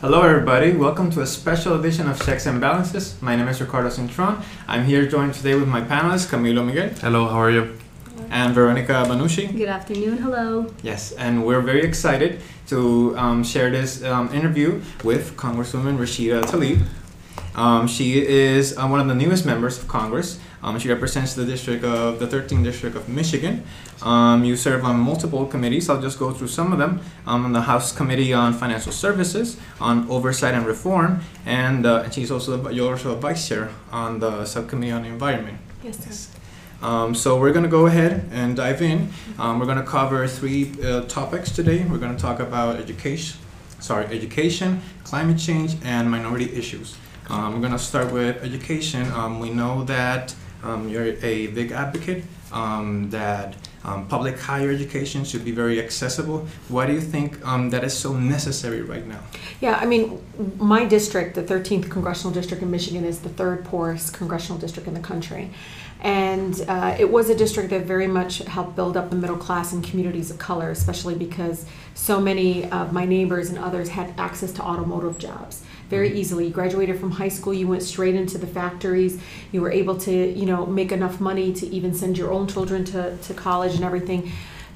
Hello, everybody. Welcome to a special edition of Checks and Balances. My name is Ricardo Cintron. I'm here joined today with my panelists, Camilo Miguel. Hello, how are you? And Veronica Banucci. Good afternoon. Hello. Yes, and we're very excited to um, share this um, interview with Congresswoman Rashida Tlaib. Um, she is uh, one of the newest members of Congress. Um, she represents the district of the 13th district of Michigan. Um, you serve on multiple committees. I'll just go through some of them. Um, on the House Committee on Financial Services, on Oversight and Reform, and, uh, and she's also you're also a vice chair on the Subcommittee on the Environment. Yes, sir. Um, so we're going to go ahead and dive in. Um, we're going to cover three uh, topics today. We're going to talk about education, sorry, education, climate change, and minority issues. Um, we're going to start with education. Um, we know that you're a big advocate um, that um, public higher education should be very accessible. Why do you think um, that is so necessary right now? Yeah, I mean, my district, the 13th congressional district in Michigan, is the third poorest congressional district in the country. And uh, it was a district that very much helped build up the middle class and communities of color, especially because so many of my neighbors and others had access to automotive jobs very easily. You graduated from high school, you went straight into the factories. You were able to, you know, make enough money to even send your own children to, to college and everything.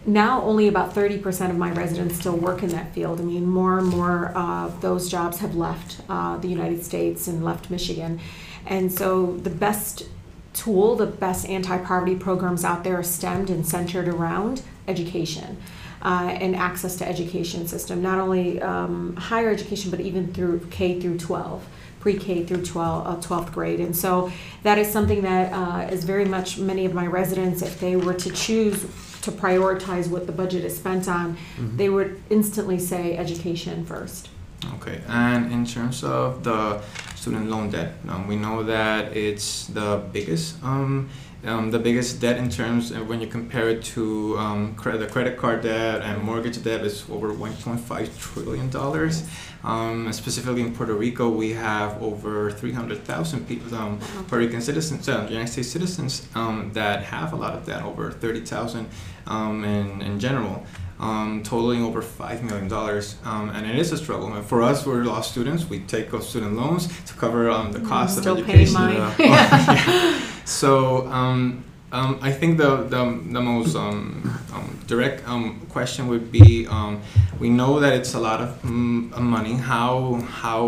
Now, only about 30% of my residents still work in that field. I mean, more and more of those jobs have left uh, the United States and left Michigan. And so, the best tool, the best anti poverty programs out there are stemmed and centered around education uh, and access to education system, not only um, higher education, but even through K through 12 pre-K through 12, uh, 12th grade. And so that is something that uh, is very much many of my residents, if they were to choose to prioritize what the budget is spent on, mm-hmm. they would instantly say education first. Okay, and in terms of the student loan debt, um, we know that it's the biggest um, um, the biggest debt in terms of when you compare it to um, cre- the credit card debt and mortgage debt is over 1.5 trillion dollars. Um, specifically in Puerto Rico, we have over 300,000 people, um, Puerto Rican citizens, uh, United States citizens um, that have a lot of debt, over 30,000 um, in, in general. Um, totaling over five million dollars, um, and it is a struggle. And for us, we're law students. We take out student loans to cover um, the cost Still of education. Mine. yeah. So um, um, I think the the, the most um, direct um, question would be: um, We know that it's a lot of mm, money. How how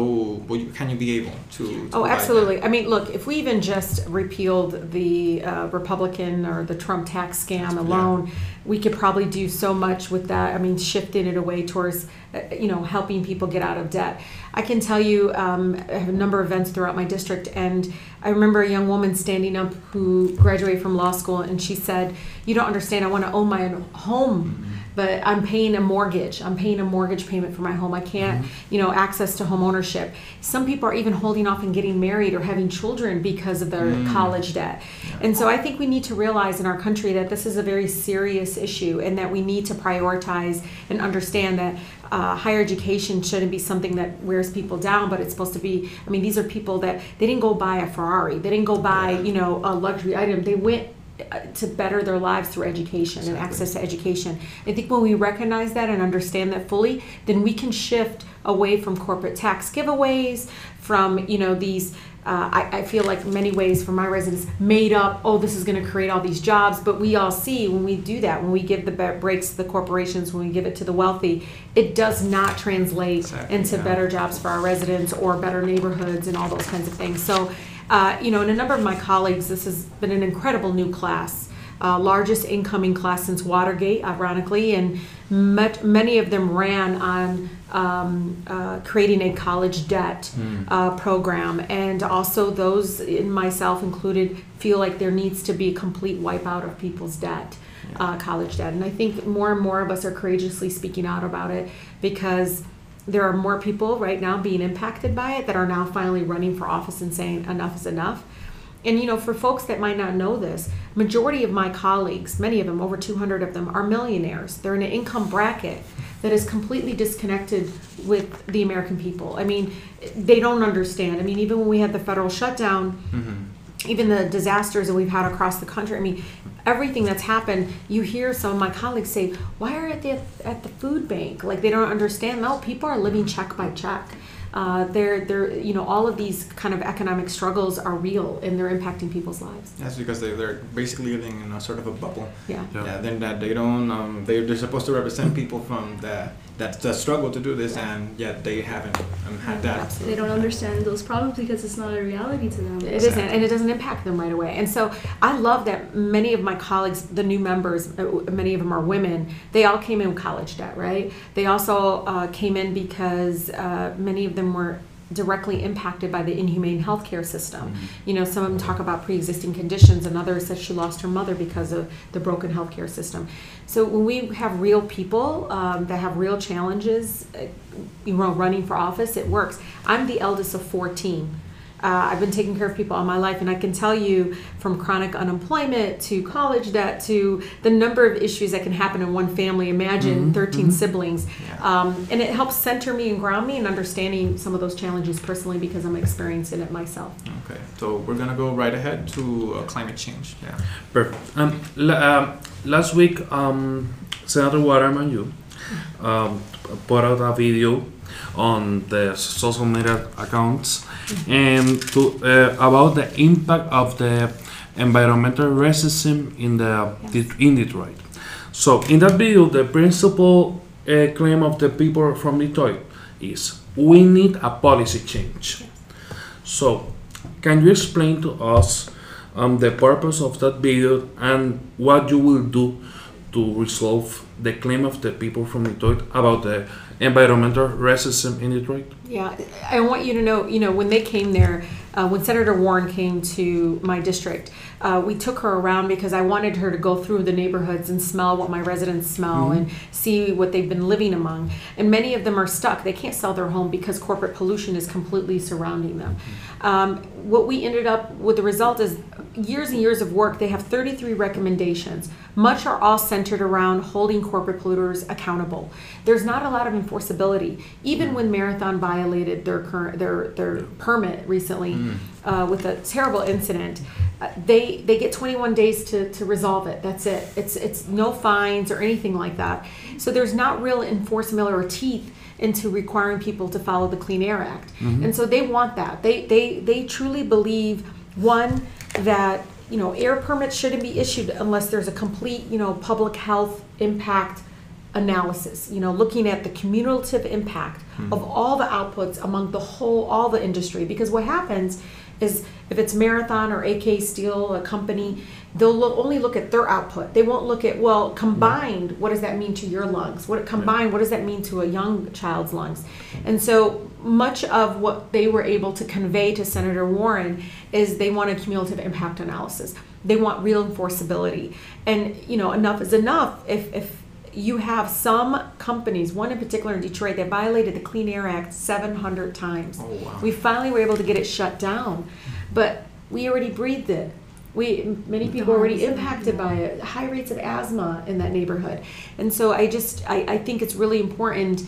you, can you be able to? to oh, absolutely. That? I mean, look, if we even just repealed the uh, Republican or the Trump tax scam alone, yeah. we could probably do so much with that. I mean, shifting it away towards uh, you know helping people get out of debt. I can tell you, um, I have a number of events throughout my district, and I remember a young woman standing up who graduated from law school, and she said, "You don't understand. I want to own my own home." Mm-hmm but I'm paying a mortgage. I'm paying a mortgage payment for my home. I can't, mm-hmm. you know, access to home ownership. Some people are even holding off and getting married or having children because of their mm. college debt. Yeah. And so I think we need to realize in our country that this is a very serious issue and that we need to prioritize and understand that uh, higher education shouldn't be something that wears people down, but it's supposed to be. I mean, these are people that they didn't go buy a Ferrari, they didn't go buy, you know, a luxury item. They went to better their lives through education exactly. and access to education. I think when we recognize that and understand that fully, then we can shift away from corporate tax giveaways, from you know these. Uh, I, I, feel like many ways for my residents made up. Oh, this is going to create all these jobs, but we all see when we do that, when we give the breaks to the corporations, when we give it to the wealthy, it does not translate exactly, into yeah. better jobs for our residents or better neighborhoods and all those kinds of things. So uh, you know, and a number of my colleagues, this has been an incredible new class, uh, largest incoming class since Watergate, ironically, and many of them ran on um, uh, creating a college debt mm. program, and also those, in myself included, feel like there needs to be a complete wipeout of people's debt. Yeah. Uh, college debt. And I think more and more of us are courageously speaking out about it because there are more people right now being impacted by it that are now finally running for office and saying enough is enough. And you know, for folks that might not know this, majority of my colleagues, many of them, over 200 of them, are millionaires. They're in an income bracket that is completely disconnected with the American people. I mean, they don't understand. I mean, even when we had the federal shutdown, mm-hmm. Even the disasters that we've had across the country. I mean, everything that's happened, you hear some of my colleagues say, "Why are at the at the food bank?" Like they don't understand. No, people are living check by check. Uh, they're, they're, you know, all of these kind of economic struggles are real and they're impacting people's lives. That's because they, they're basically living in a sort of a bubble. Yeah. Yeah. Yeah, then that they don't, um, they, they're supposed to represent people from the, that, that struggle to do this, and yet they haven't um, had that. Absolutely. They don't understand those problems because it's not a reality to them. It isn't, and it doesn't impact them right away. And so I love that many of my colleagues, the new members, uh, many of them are women. They all came in with college debt, right? They also uh, came in because uh, many of them were directly impacted by the inhumane healthcare system. You know, some of them talk about pre-existing conditions. Another says she lost her mother because of the broken healthcare system. So when we have real people um, that have real challenges, uh, you know, running for office, it works. I'm the eldest of 14. Uh, I've been taking care of people all my life, and I can tell you from chronic unemployment to college debt to the number of issues that can happen in one family. Imagine Mhm, 13 mhm. siblings. Yeah. Um, and it helps center me and ground me in understanding some of those challenges personally because I'm experiencing it myself. Okay, so we're gonna go right ahead to uh, climate change. Yeah. Perfect. Um, la- um, last week, um, Senator Waterman, you um, put out a video on the social media accounts and to, uh, about the impact of the environmental racism in the in Detroit. So in that video, the principal uh, claim of the people from Detroit is we need a policy change. So, can you explain to us um, the purpose of that video and what you will do to resolve the claim of the people from Detroit about the environmental racism in Detroit? Yeah, I want you to know, you know, when they came there, uh, when Senator Warren came to my district, uh, we took her around because I wanted her to go through the neighborhoods and smell what my residents smell and see what they've been living among. And many of them are stuck. They can't sell their home because corporate pollution is completely surrounding them. Um, what we ended up with the result is years and years of work. They have 33 recommendations. Much are all centered around holding corporate polluters accountable. There's not a lot of enforceability. Even when Marathon violated their current their their permit recently uh, with a terrible incident, uh, they they get 21 days to, to resolve it. That's it. It's it's no fines or anything like that. So there's not real enforcement or teeth into requiring people to follow the Clean Air Act. And so they want that. They they they truly believe one that you know air permits shouldn't be issued unless there's a complete you know public health impact analysis you know looking at the cumulative impact hmm. of all the outputs among the whole all the industry. Because what happens is if it's marathon or AK Steel a company they'll look, only look at their output. They won't look at well combined what does that mean to your lungs? What combined what does that mean to a young child's lungs? And so much of what they were able to convey to senator warren is they want a cumulative impact analysis. They want real enforceability and you know enough is enough if if you have some companies, one in particular in Detroit, that violated the Clean Air Act 700 times. Oh, wow. We finally were able to get it shut down, but we already breathed it. We many people were already impacted by it. High rates of asthma in that neighborhood, and so I just I, I think it's really important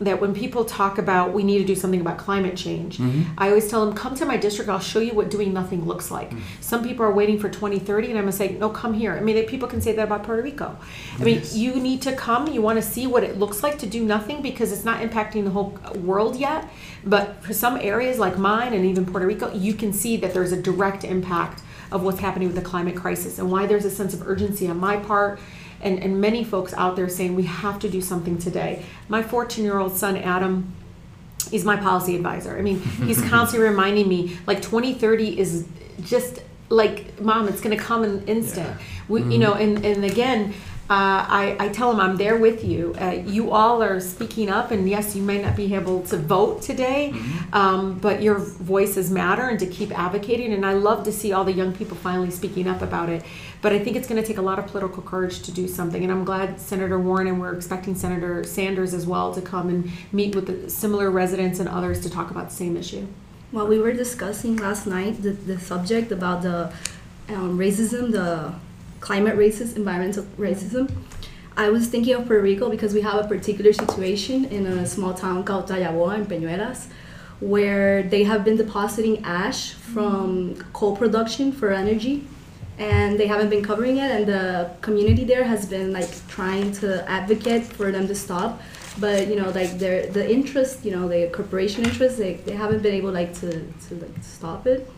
that when people talk about we need to do something about climate change, mm-hmm. I always tell them come to my district. I'll show you what doing nothing looks like. Mm. Some people are waiting for 2030, and I'm gonna say no, come here. I mean, people can say that about Puerto Rico. I mean, you need to come. You want to see what it looks like to do nothing because it's not impacting the whole world yet. But for some areas like mine and even Puerto Rico, you can see that there's a direct impact of what's happening with the climate crisis and why there's a sense of urgency on my part and, and many folks out there saying we have to do something today. My 14 year old son, Adam, he's my policy advisor. I mean, he's constantly reminding me like 2030 is just like, mom, it's going to come in instant. Yeah. We, You mm. know, and, and again, uh, I, I tell them I'm there with you. Uh, you all are speaking up, and yes, you may not be able to vote today, um, but your voices matter, and to keep advocating. And I love to see all the young people finally speaking up about it. But I think it's going to take a lot of political courage to do something. And I'm glad Senator Warren and we're expecting Senator Sanders as well to come and meet with the similar residents and others to talk about the same issue. While we were discussing last night the, the subject about the um, racism, the climate racism, environmental racism, I was thinking of Puerto Rico because we have a particular situation in a small town called Tallaboa in Peñuelas where they have been depositing ash from coal production for energy and they haven't been covering it and the community there has been like trying to advocate for them to stop but you know, like their the interest, you know, the corporation interest, they, they haven't been able like to to like stop it.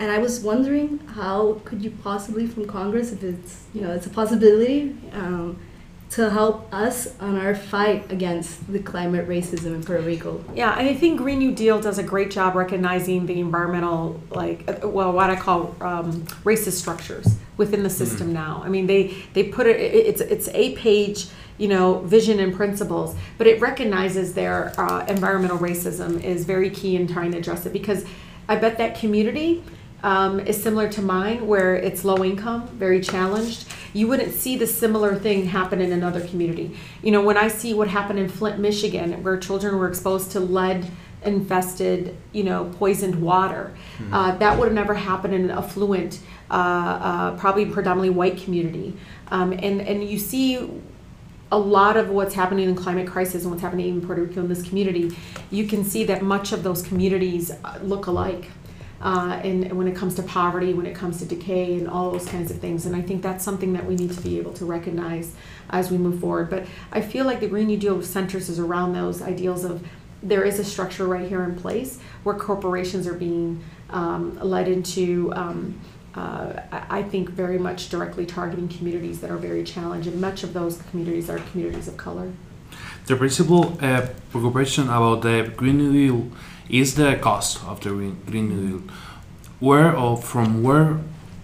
And I was wondering how could you possibly from Congress, if it's you know it's a possibility, um, to help us on our fight against the climate racism in Puerto Rico. Yeah, and I think Green New Deal does a great job recognizing the environmental, like, uh, well, what I call um, racist structures within the system now. I mean, they they put it. it- It's it's a page, you know, vision and principles, but it recognizes their uh, environmental racism is very key in trying to address it because I bet that community. Um, is similar to mine, where it's low income, very challenged. You wouldn't see the similar thing happen in another community. You know, when I see what happened in Flint, Michigan, where children were exposed to lead infested, you know, poisoned water, uh, that would have never happened in an affluent, uh, uh, probably predominantly white community. Um, and, and you see a lot of what's happening in climate crisis and what's happening in Puerto Rico in this community, you can see that much of those communities uh, look alike. Uh, and, and when it comes to poverty, when it comes to decay, and all those kinds of things, and I think that's something that we need to be able to recognize as we move forward. But I feel like the Green New Deal centers is around those ideals of there is a structure right here in place where corporations are being um, led into um, uh, I I think very much directly targeting communities that are very challenged, and much of those communities are communities of color. The principal uh, preoccupation about the Green New Deal is the cost of the Green, New Deal. Where or from where,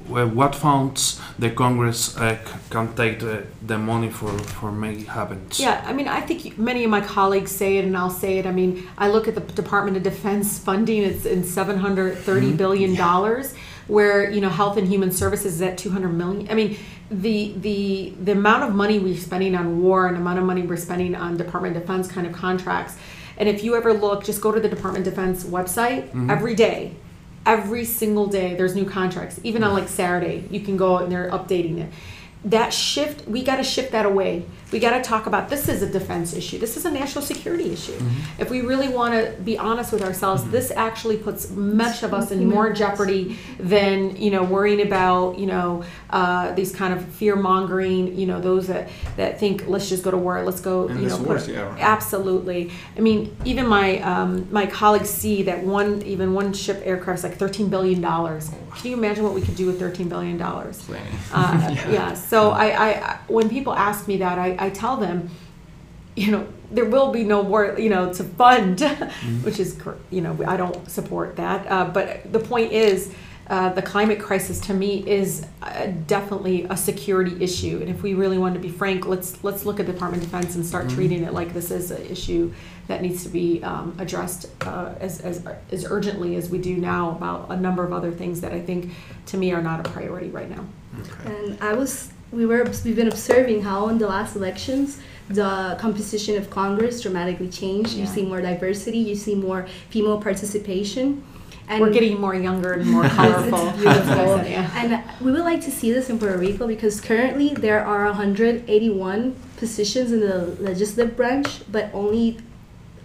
where what funds the Congress uh, c- can take the, the money for, for make it happen? Yeah, I mean, I think many of my colleagues say it, and I'll say it. I mean, I look at the Department of Defense funding; it's in seven hundred thirty billion dollars, where you know Health and Human Services is at two hundred million. I mean, the the the amount of money we're spending on war and the amount of money we're spending on Department of Defense kind of contracts. And if you ever look, just go to the Department of Defense website mm-hmm. every day. Every single day, there's new contracts. Even on like Saturday, you can go and they're updating it that shift we got to shift that away. We got to talk about this is a defense issue. This is a national security issue. If we really want to be honest with ourselves this actually puts much of us in more jeopardy than you know worrying about you know uh, these kind of fear mongering you know those that that think let's just go to war. Let's go And you this know worse, put- yeah, absolutely. I mean even my um, my colleagues see that one even one ship aircraft is like 13 billion dollars can you imagine what we could do with 13 billion dollars Plenty. uh, yeah. So I, I, when people ask me that, I, I tell them, you know, there will be no more, you know, to fund, which is, you know, I don't support that. Uh, but the point is, uh, the climate crisis to me is uh, definitely a security issue, and if we really want to be frank, let's let's look at the Department of Defense and start treating it like this is an issue that needs to be um, addressed uh, as, as as urgently as we do now about a number of other things that I think, to me, are not a priority right now. Okay. And I was, we were, we've been observing how in the last elections, the composition of Congress dramatically changed. You see more diversity, you see more female participation. And We're getting more younger and more colorful. Beautiful. Yeah. And we would like to see this in Puerto Rico because currently there are 181 positions in the legislative branch, but only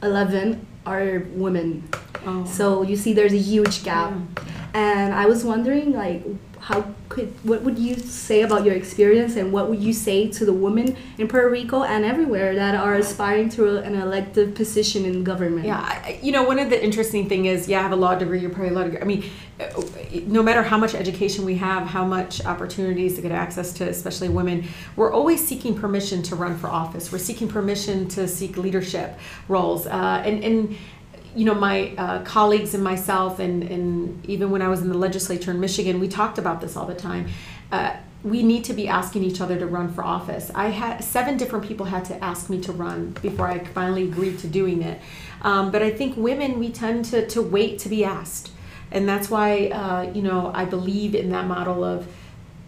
11 are women. Oh. So you see there's a huge gap. Yeah. And I was wondering, like, how could what would you say about your experience, and what would you say to the women in Puerto Rico and everywhere that are aspiring to an elective position in government? Yeah, you know, one of the interesting thing is, yeah, I have a law degree, you're probably a law degree. I mean, no matter how much education we have, how much opportunities to get access to, especially women, we're always seeking permission to run for office. We're seeking permission to seek leadership roles, uh, and and you know, my uh, colleagues and myself, and, and even when I was in the legislature in Michigan, we talked about this all the time. Uh, we need to be asking each other to run for office. I had seven different people had to ask me to run before I finally agreed to doing it. Um, but I think women, we tend to, to wait to be asked. And that's why, uh, you know, I believe in that model of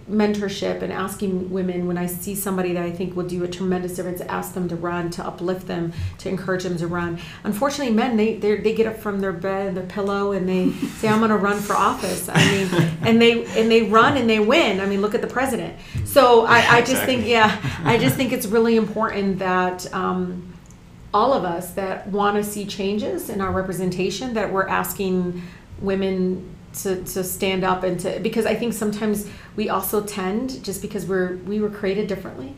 mentorship and asking women when I see somebody that I think will do a tremendous difference, ask them to run, to uplift them, to encourage them to run. Unfortunately, men they they get up from their bed, their pillow, and they say, "I'm going to run for office." I mean, and they and they run and they win. I mean, look at the president. So I, I just think, yeah, I just think it's really important that. Um, all of us that want to see changes in our representation that we're asking women to, to stand up and to because I think sometimes we also tend just because we're we were created differently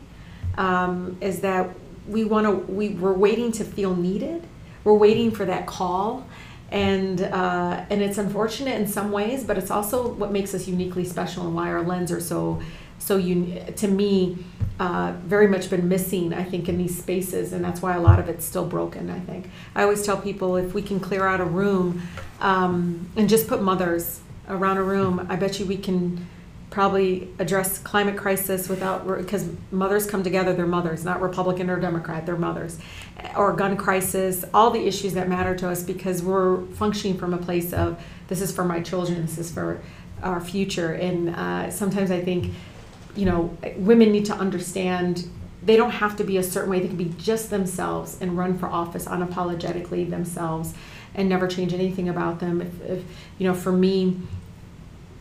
um, is that we want to we we're waiting to feel needed. We're waiting for that call, and uh, and it's unfortunate in some ways, but it's also what makes us uniquely special and why our lens are so so un- to me uh, very much been missing. I think in these spaces, and that's why a lot of it's still broken. I think I always tell people if we can clear out a room um, and just put mothers around a room, I bet you we can probably address climate crisis without because mothers come together they're mothers not republican or democrat they're mothers or gun crisis all the issues that matter to us because we're functioning from a place of this is for my children this is for our future and uh, sometimes i think you know women need to understand they don't have to be a certain way they can be just themselves and run for office unapologetically themselves and never change anything about them if, if you know for me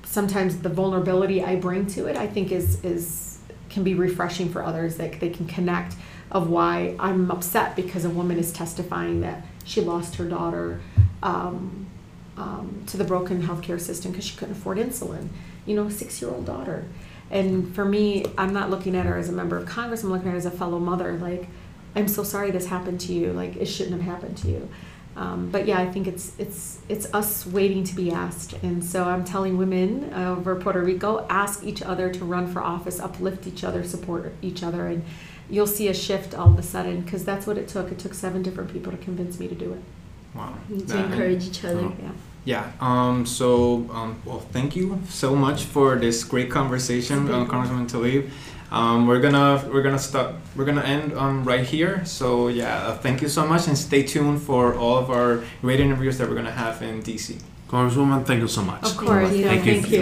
sometimes the vulnerability I bring to it, I think is is can be refreshing for others that they can connect of why I'm upset because a woman is testifying that she lost her daughter um, um, to the broken healthcare system because she couldn't afford insulin. You know, six year old daughter. And for me, I'm not looking at her as a member of Congress. I'm looking at her as a fellow mother. Like, I'm so sorry this happened to you. Like, it shouldn't have happened to you. Um, but yeah, I think it's it's it's us waiting to be asked, and so I'm telling women over Puerto Rico, ask each other to run for office, uplift each other, support each other, and you'll see a shift all of a sudden because that's what it took. It took seven different people to convince me to do it. Wow. to That- encourage each other. Uh-huh. Yeah. Yeah. Um. So, um. Well, thank you so much for this great conversation, uh, Congresswoman Tlaib. Um. We're gonna we're gonna stop. We're gonna end um right here. So yeah. Uh, thank you so much, and stay tuned for all of our great interviews that we're gonna have in DC. Congresswoman, thank you so much. Of course. you. yeah, Thank you. Thank you.